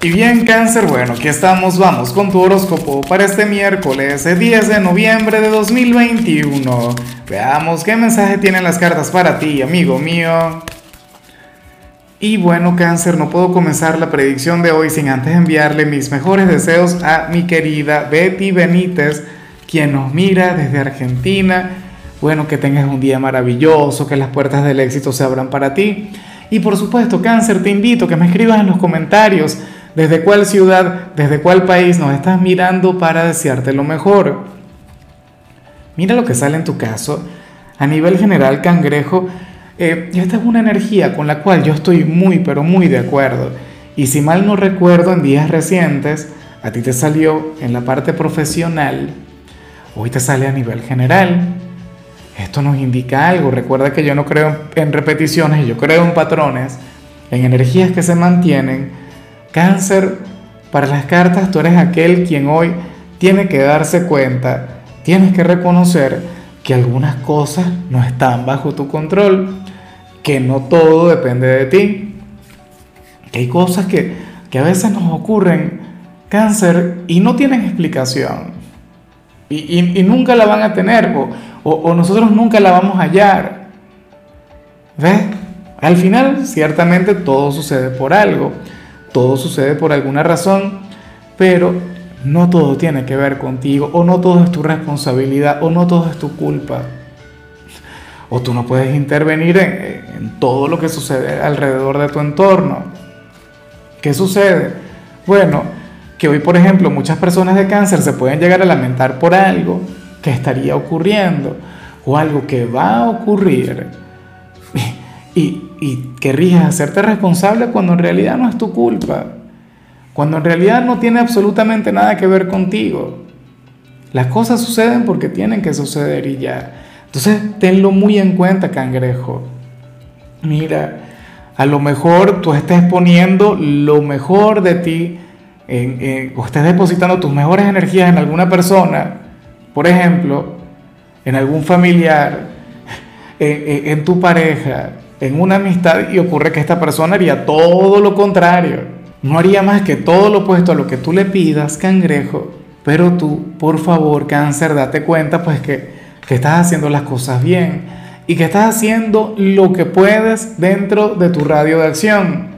Y bien cáncer, bueno, aquí estamos, vamos con tu horóscopo para este miércoles 10 de noviembre de 2021. Veamos qué mensaje tienen las cartas para ti, amigo mío. Y bueno cáncer, no puedo comenzar la predicción de hoy sin antes enviarle mis mejores deseos a mi querida Betty Benítez, quien nos mira desde Argentina. Bueno, que tengas un día maravilloso, que las puertas del éxito se abran para ti. Y por supuesto, cáncer, te invito a que me escribas en los comentarios ¿Desde cuál ciudad, desde cuál país nos estás mirando para desearte lo mejor? Mira lo que sale en tu caso. A nivel general, cangrejo, eh, esta es una energía con la cual yo estoy muy, pero muy de acuerdo. Y si mal no recuerdo, en días recientes, a ti te salió en la parte profesional, hoy te sale a nivel general. Esto nos indica algo. Recuerda que yo no creo en repeticiones, yo creo en patrones, en energías que se mantienen Cáncer, para las cartas tú eres aquel quien hoy tiene que darse cuenta, tienes que reconocer que algunas cosas no están bajo tu control, que no todo depende de ti, que hay cosas que, a veces nos ocurren, cáncer, y no tienen explicación, y, nunca la van a tener, o, o nosotros nunca la vamos a hallar. ¿Ves? Al final, ciertamente todo sucede por algo todo sucede por alguna razón, pero no todo tiene que ver contigo, o no todo es tu responsabilidad, o no todo es tu culpa. O tú no puedes intervenir en, todo lo que sucede alrededor de tu entorno. ¿Qué sucede? Bueno, que hoy, por ejemplo, muchas personas de cáncer se pueden llegar a lamentar por algo que estaría ocurriendo o algo que va a ocurrir. Y, y querrías hacerte responsable cuando en realidad no es tu culpa, cuando en realidad no tiene absolutamente nada que ver contigo. Las cosas suceden porque tienen que suceder y ya. Entonces, tenlo muy en cuenta, cangrejo. Mira, a lo mejor tú estés poniendo lo mejor de ti en, o estés depositando tus mejores energías en alguna persona, por ejemplo, en algún familiar, en tu pareja, en una amistad y ocurre que esta persona haría todo lo contrario. No haría más que todo lo opuesto a lo que tú le pidas, cangrejo. Pero tú, por favor, cáncer, date cuenta pues que, que estás haciendo las cosas bien y que estás haciendo lo que puedes dentro de tu radio de acción,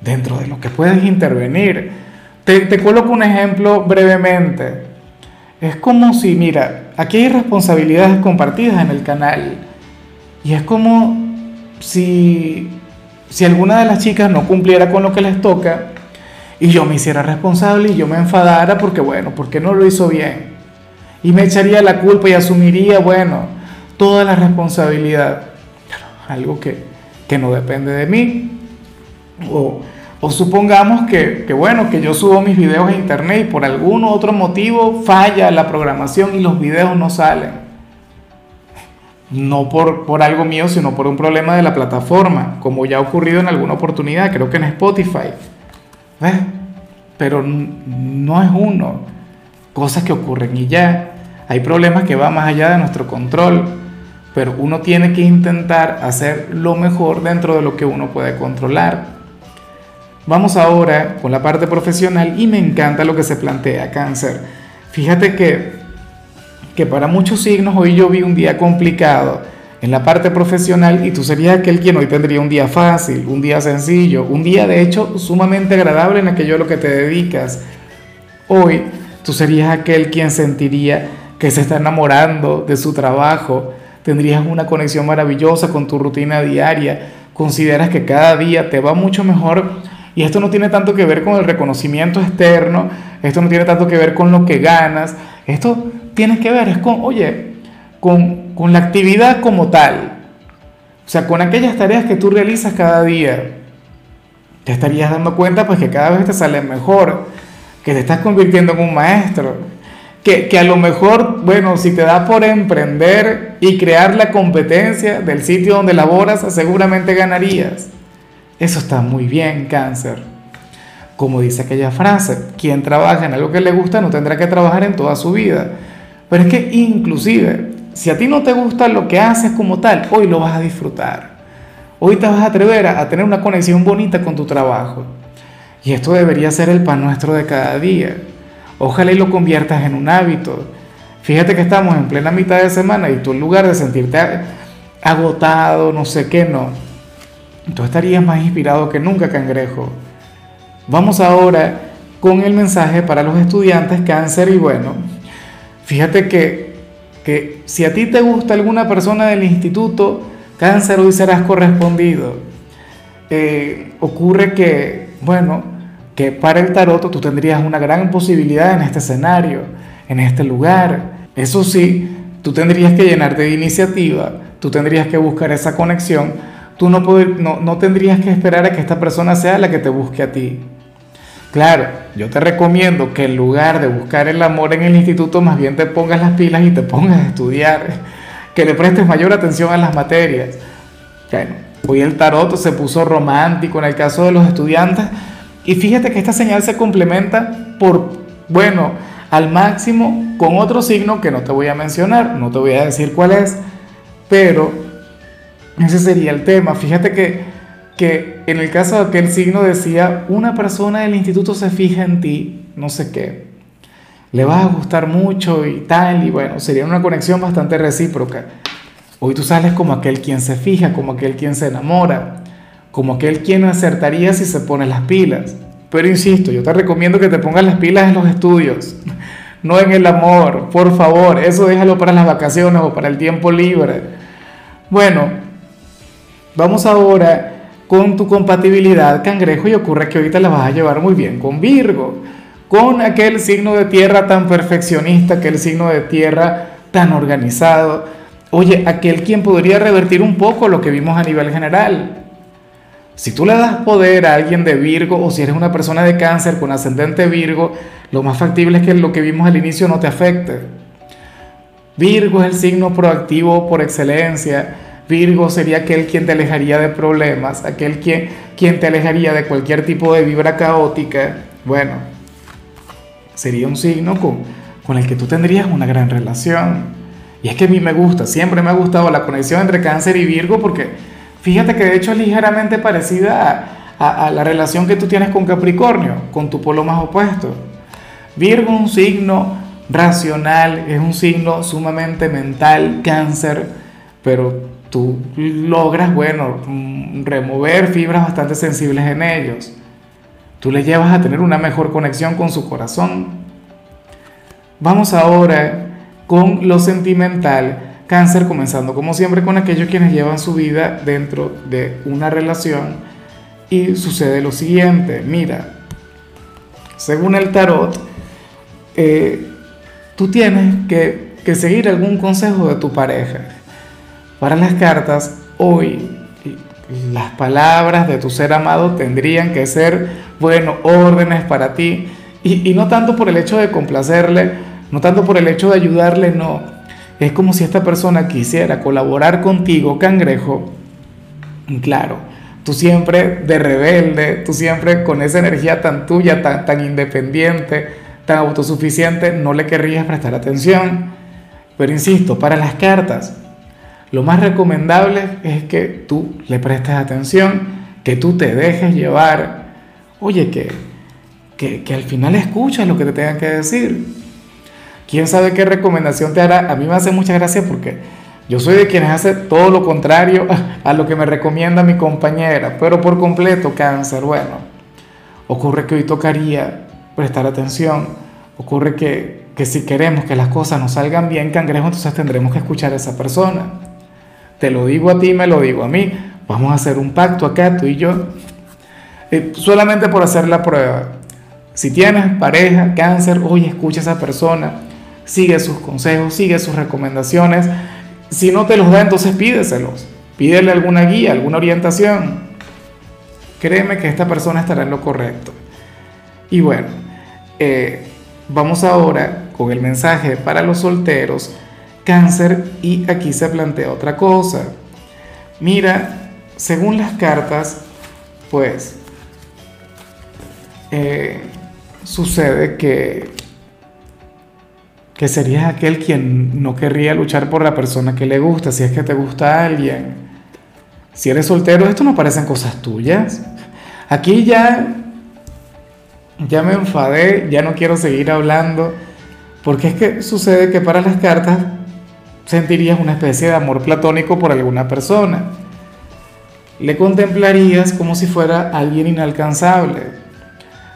dentro de lo que puedes intervenir. Te, te coloco un ejemplo brevemente. Es como si, mira, aquí hay responsabilidades compartidas en el canal. Y es como si, si alguna de las chicas no cumpliera con lo que les toca y yo me hiciera responsable y yo me enfadara porque, bueno, porque no lo hizo bien. Y me echaría la culpa y asumiría, bueno, toda la responsabilidad. Algo que, que no depende de mí. O, o supongamos que, que, bueno, que yo subo mis videos a internet y por algún otro motivo falla la programación y los videos no salen no por, por algo mío, sino por un problema de la plataforma, como ya ha ocurrido en alguna oportunidad, creo que en Spotify. ¿Ves? Pero no es uno, cosas que ocurren y ya. Hay problemas que van más allá de nuestro control, pero uno tiene que intentar hacer lo mejor dentro de lo que uno puede controlar. Vamos ahora con la parte profesional y me encanta lo que se plantea cáncer. Fíjate que que para muchos signos hoy yo vi un día complicado en la parte profesional y tú serías aquel quien hoy tendría un día fácil, un día sencillo, un día de hecho sumamente agradable en aquello a lo que te dedicas. Hoy tú serías aquel quien sentiría que se está enamorando de su trabajo, tendrías una conexión maravillosa con tu rutina diaria, consideras que cada día te va mucho mejor y esto no tiene tanto que ver con el reconocimiento externo, esto no tiene tanto que ver con lo que ganas, esto tienes que ver es con, oye, con, con la actividad como tal. O sea, con aquellas tareas que tú realizas cada día. Te estarías dando cuenta pues que cada vez te sale mejor, que te estás convirtiendo en un maestro, que, que, a lo mejor, bueno, si te da por emprender y crear la competencia del sitio donde laboras, seguramente ganarías. Eso está muy bien, cáncer. Como dice aquella frase, quien trabaja en algo que le gusta no tendrá que trabajar en toda su vida. Pero es que inclusive, si a ti no te gusta lo que haces como tal, hoy lo vas a disfrutar. Hoy te vas a atrever a, tener una conexión bonita con tu trabajo. Y esto debería ser el pan nuestro de cada día. Ojalá y lo conviertas en un hábito. Fíjate que estamos en plena mitad de semana y tú en lugar de sentirte agotado, no sé qué, no. Tú estarías más inspirado que nunca, cangrejo. Vamos ahora con el mensaje para los estudiantes cáncer y bueno, fíjate que, que si a ti te gusta alguna persona del instituto, cáncer hoy serás correspondido. Eh, ocurre que, bueno, que para el tarot tú tendrías una gran posibilidad en este escenario, en este lugar. Eso sí, tú tendrías que llenarte de iniciativa, tú tendrías que buscar esa conexión, tú no, no, no tendrías que esperar a que esta persona sea la que te busque a ti. Claro, yo te recomiendo que en lugar de buscar el amor en el instituto, más bien te pongas las pilas y te pongas a estudiar, que le prestes mayor atención a las materias. Bueno, hoy el tarot se puso romántico en el caso de los estudiantes y fíjate que esta señal se complementa por, bueno, al máximo con otro signo que no te voy a mencionar, no te voy a decir cuál es, pero ese sería el tema. Fíjate que, que en el caso de aquel signo decía, una persona del instituto se fija en ti, no sé qué, le vas a gustar mucho y tal, y bueno, sería una conexión bastante recíproca. Hoy tú sales como aquel quien se fija, como aquel quien se enamora como aquel quien acertaría si se pone las pilas. Pero insisto, yo te recomiendo que te pongas las pilas en los estudios, no en el amor, por favor, eso déjalo para las vacaciones o para el tiempo libre. Bueno, vamos ahora con tu compatibilidad cangrejo y ocurre que ahorita la vas a llevar muy bien con Virgo, con aquel signo de tierra tan perfeccionista, aquel signo de tierra tan organizado. Oye, aquel quien podría revertir un poco lo que vimos a nivel general. Si tú le das poder a alguien de Virgo o si eres una persona de cáncer con ascendente Virgo, lo más factible es que lo que vimos al inicio no te afecte. Virgo es el signo proactivo por excelencia. Virgo sería aquel quien te alejaría de problemas, aquel quien, quien te alejaría de cualquier tipo de vibra caótica. Bueno, sería un signo con, con el que tú tendrías una gran relación. Y es que a mí me gusta, siempre me ha gustado la conexión entre cáncer y Virgo porque Fíjate que de hecho es ligeramente parecida a, la relación que tú tienes con Capricornio, con tu polo más opuesto. Virgo es un signo racional, es un signo sumamente mental, cáncer, pero tú logras, bueno, mm, remover fibras bastante sensibles en ellos. Tú le llevas a tener una mejor conexión con su corazón. Vamos ahora con lo sentimental Cáncer comenzando como siempre con aquellos quienes llevan su vida dentro de una relación y sucede lo siguiente, mira, según el tarot, eh, tú tienes que seguir algún consejo de tu pareja. Para las cartas, hoy las palabras de tu ser amado tendrían que ser, bueno, órdenes para ti. Y, no tanto por el hecho de complacerle, no tanto por el hecho de ayudarle, no. Es como si esta persona quisiera colaborar contigo, cangrejo. Claro, tú siempre de rebelde, tú siempre con esa energía tan tuya, tan, tan independiente, tan autosuficiente, no le querrías prestar atención. Pero insisto, para las cartas, lo más recomendable es que tú le prestes atención, que tú te dejes llevar. Oye, que, que, al final escuchas lo que te tengan que decir quién sabe qué recomendación te hará. A mí me hace mucha gracia porque yo soy de quienes hace todo lo contrario a lo que me recomienda mi compañera, pero por completo cáncer. Bueno, ocurre que hoy tocaría prestar atención, ocurre que, que si queremos que las cosas nos salgan bien, cangrejo, entonces tendremos que escuchar a esa persona. Te lo digo a ti, me lo digo a mí. Vamos a hacer un pacto acá, tú y yo. Eh, solamente por hacer la prueba. Si tienes pareja, cáncer, hoy escucha a esa persona sigue sus consejos, sigue sus recomendaciones. Si no te los da, entonces pídeselos. Pídele alguna guía, alguna orientación. Créeme que esta persona estará en lo correcto. Y bueno, eh, vamos ahora con el mensaje para los solteros, cáncer, y aquí se plantea otra cosa. Mira, según las cartas, pues eh, sucede que que serías aquel quien no querría luchar por la persona que le gusta, si es que te gusta alguien. Si eres soltero, esto no parecen cosas tuyas. Aquí ya ya me enfadé, ya no quiero seguir hablando, porque es que sucede que para las cartas sentirías una especie de amor platónico por alguna persona. Le contemplarías como si fuera alguien inalcanzable,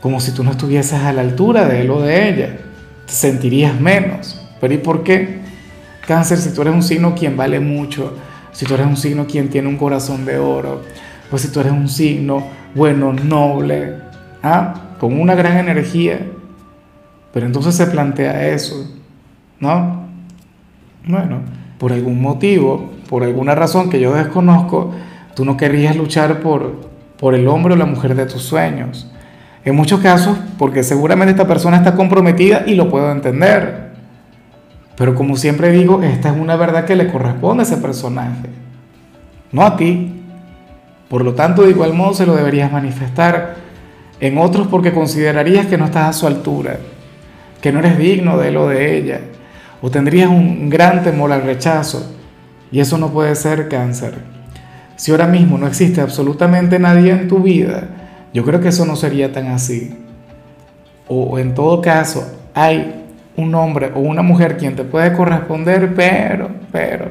como si tú no estuvieses a la altura de él o de ella. Te sentirías menos. Pero ¿y por qué? Cáncer, si tú eres un signo quien vale mucho, si tú eres un signo quien tiene un corazón de oro, pues si tú eres un signo bueno, noble, ¿ah? con una gran energía, pero entonces se plantea eso, ¿no? Bueno, por algún motivo, por alguna razón que yo desconozco, tú no querrías luchar por, por el hombre o la mujer de tus sueños. En muchos casos, porque seguramente esta persona está comprometida y lo puedo entender. Pero como siempre digo, esta es una verdad que le corresponde a ese personaje, no a ti. Por lo tanto, de igual modo se lo deberías manifestar en otros porque considerarías que no estás a su altura, que no eres digno de él o de ella, o tendrías un gran temor al rechazo, y eso no puede ser cáncer. Si ahora mismo no existe absolutamente nadie en tu vida, yo creo que eso no sería tan así. O en todo caso, hay un hombre o una mujer quien te puede corresponder, pero, pero,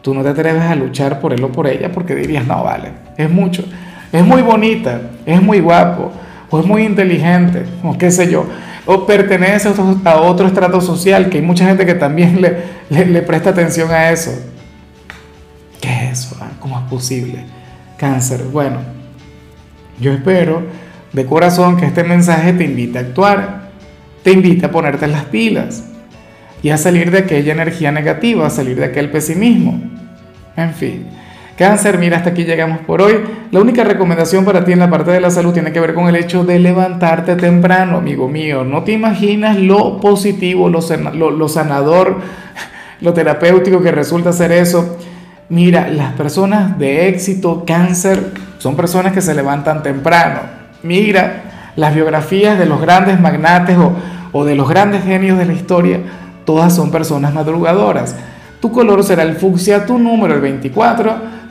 tú no te atreves a luchar por él o por ella porque dirías, no, vale, es mucho, es muy bonita, es muy guapo, o es muy inteligente, o qué sé yo, o pertenece a otro, estrato social, que hay mucha gente que también le, presta atención a eso. ¿Qué es eso? Ah? ¿Cómo es posible? Cáncer. Bueno, yo espero de corazón que este mensaje te invite a actuar, te invite a ponerte las pilas y a salir de aquella energía negativa, a salir de aquel pesimismo. En fin, cáncer, mira, hasta aquí llegamos por hoy. La única recomendación para ti en la parte de la salud tiene que ver con el hecho de levantarte temprano, amigo mío. No te imaginas lo positivo, lo, sanador, lo terapéutico que resulta ser eso. Mira, las personas de éxito, cáncer, son personas que se levantan temprano. Mira, las biografías de los grandes magnates o, o de los grandes genios de la historia, todas son personas madrugadoras. Tu color será el fucsia, tu número el 24.